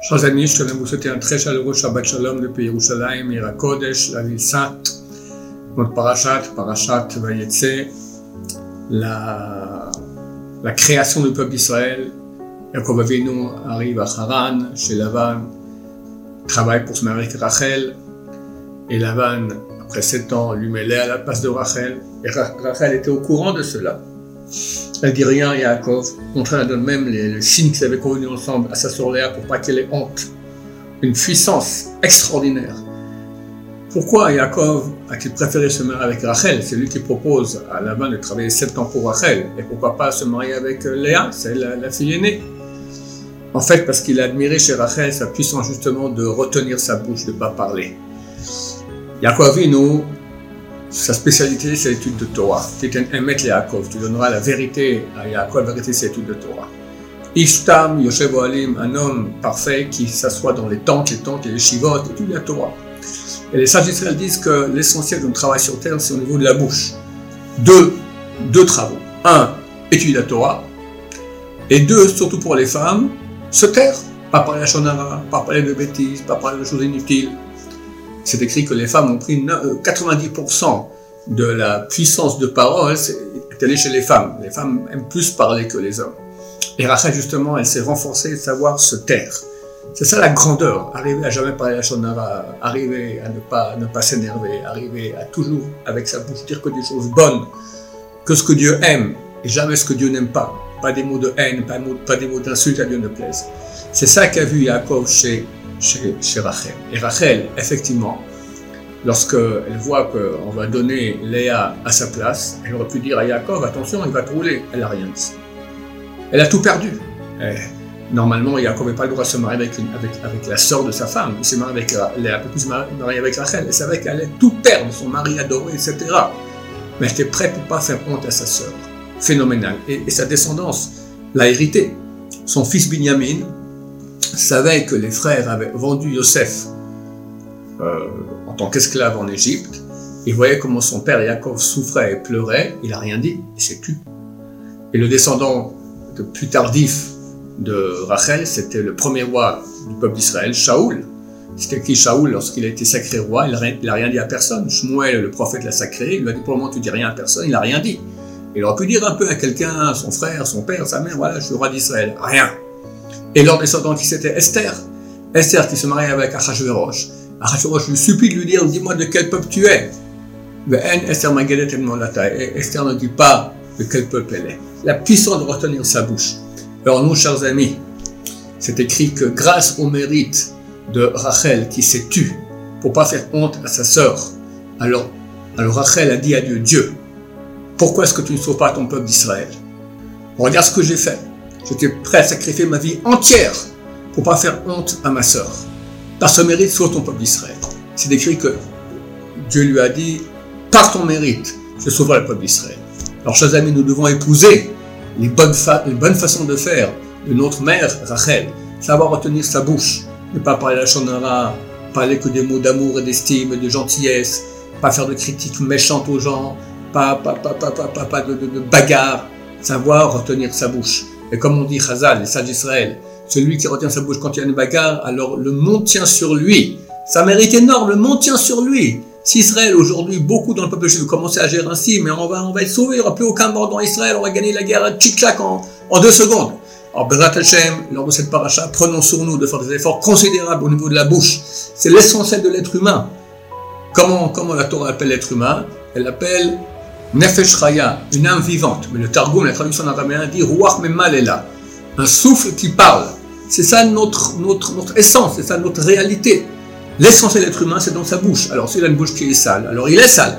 Chers amis, je à vous souhaiter un très chaleureux Shabbat Shalom depuis Yerushalayim, Ira la ville sainte, notre parachat, parachat Vayetse, la, la création du peuple d'Israël. Yaakov Avinu arrive à Haran, chez Lavan, travaille pour se marier Rachel, et Lavan, après sept ans, lui met à la place de Rachel, et Rachel était au courant de cela. Elle dit rien à Yaakov, contraire elle donne même les, signes qu'ils avaient convenus ensemble à sa sœur Léa pour pas qu'elle ait honte. Une puissance extraordinaire. Pourquoi Yaakov a-t-il préféré se marier avec Rachel? C'est lui qui propose à Laban de travailler sept ans pour Rachel. Et pourquoi pas se marier avec euh, Léa? C'est la, fille aînée. En fait, parce qu'il a admiré chez Rachel sa puissance justement de retenir sa bouche, de ne pas parler. Yaakov nous sa spécialité, c'est l'étude de Torah. Tu es un maître Yaakov, tu donneras la vérité à Yaakov, la vérité, c'est l'étude de Torah. Ishtam Yoshev Alim, un homme parfait qui s'assoit dans les tentes, les tentes et les shivot, étudie la Torah. Et les sages d'Israël disent que l'essentiel notre travail sur terre, c'est au niveau de la bouche. Deux, deux travaux. Un, étudier la Torah. Et deux, surtout pour les femmes, se taire. Pas parler à Shonara, pas parler de bêtises, pas parler de choses inutiles c'est écrit que les femmes ont pris 90% euh, de la puissance de parole est allée chez les femmes. Les femmes aiment plus parler que les hommes. Et Rachel, justement, elle s'est renforcée de savoir se taire. C'est ça la grandeur, arriver à jamais parler la shonara, arriver à ne pas, ne pas s'énerver, arriver à toujours, avec sa bouche, dire que des choses bonnes, que ce que Dieu aime, et jamais ce que Dieu n'aime pas. Pas des mots de haine, pas, pas des mots d'insulte à Dieu ne plaise. C'est ça qu'a vu Yaakov chez chez, Rachel. Et Rachel, effectivement, lorsqu'elle voit qu'on va donner Léa à sa place, elle aurait pu dire à Yaakov, attention, il va te rouler. Elle n'a rien dit. Elle a tout perdu. normalement, Yaakov n'avait pas le droit de se marier avec, avec, la sœur de sa femme. Il s'est marié avec Léa, peut plus se marier avec Rachel. Elle savait qu'elle allait tout perdre, son mari adoré, etc. Mais elle était prête pour pas faire honte à sa sœur. Phénoménal. Et, et sa descendance l'a hérité. Son fils Binyamin, savait que les frères avaient vendu Yosef euh, en tant qu'esclave en Égypte, il voyait comment son père Yaakov souffrait et pleurait, il n'a rien dit, il s'est tu. Et le descendant le plus tardif de Rachel, c'était le premier roi du peuple d'Israël, Shaoul. C'était qui Shaoul lorsqu'il a été sacré roi, il n'a rien dit à personne. Shmuel, le prophète, l'a sacré, il lui a dit pour le moment tu dis rien à personne, il n'a rien dit. Il aurait pu dire un peu à quelqu'un, son frère, son père, sa mère, voilà, je suis roi d'Israël. Rien. Et leur descendant qui c'était Esther, Esther qui se mariait avec Achashverosh. Achashverosh lui supplie de lui dire Dis-moi de quel peuple tu es. Esther Esther ne dit pas de quel peuple elle est. La puissance de retenir sa bouche. Alors, nous, chers amis, c'est écrit que grâce au mérite de Rachel qui s'est tue pour pas faire honte à sa sœur, alors, alors Rachel a dit à Dieu Dieu, pourquoi est-ce que tu ne sauves pas ton peuple d'Israël? Regarde ce que j'ai fait. J'étais prêt à sacrifier ma vie entière pour pas faire honte à ma sœur. Par ce mérite, sauve ton peuple d'Israël. C'est écrit que Dieu lui a dit, par ton mérite, je sauverai le peuple d'Israël. Alors, chers amis, nous devons épouser les bonnes, façons de faire de notre mère, Rachel. Savoir retenir sa bouche, ne pas parler la shonara, parler que des mots d'amour et d'estime, de gentillesse, pas faire de critiques méchantes aux gens, pas, pas, pas, pas, pas, de, de, de bagarre, savoir retenir sa bouche. Et comme on dit Chazal, les sages d'Israël, celui qui retient sa bouche quand il y a une bagarre, alors le monde tient sur lui. Ça mérite énorme, le monde tient sur lui. Si Israël, aujourd'hui, beaucoup dans le peuple juif commencer à gérer ainsi, mais on va, on va être sauvé, il n'y aura plus aucun mort dans Israël, on va gagner la guerre à tchic en, en deux secondes. Alors, Bezrat Hashem, lors de cette paracha, prenons sur nous de faire des efforts considérables au niveau de la bouche. C'est l'essentiel de l'être humain. Comment, comment la Torah appelle l'être humain? Elle l'appelle Nefesh Raya, une âme vivante. Mais le Targum, la traduction en araméen dit Ruach là, un souffle qui parle. C'est ça notre, notre, notre essence, c'est ça notre réalité. L'essentiel de l'être humain, c'est dans sa bouche. Alors s'il a une bouche qui est sale, alors il est sale.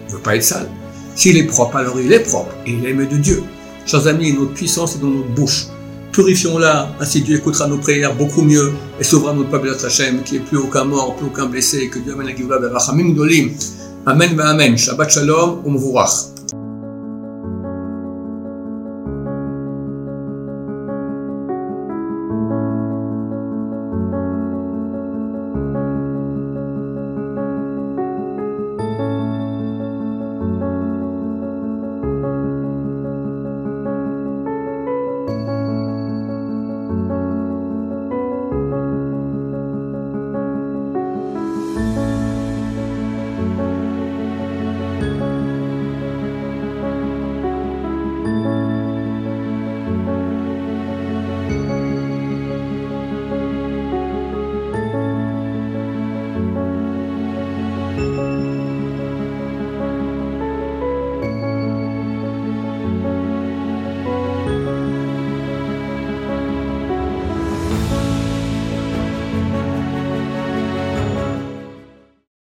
Il ne veut pas être sale. S'il est propre, alors il est propre. Et il est aimé de Dieu. Chers amis, notre puissance est dans notre bouche. Purifions-la, ainsi Dieu écoutera nos prières beaucoup mieux et sauvera notre peuple Hachem, qui est plus aucun mort, plus aucun blessé, que Dieu amène la Givla Amen, Amen. Shabbat Shalom, Umvurach.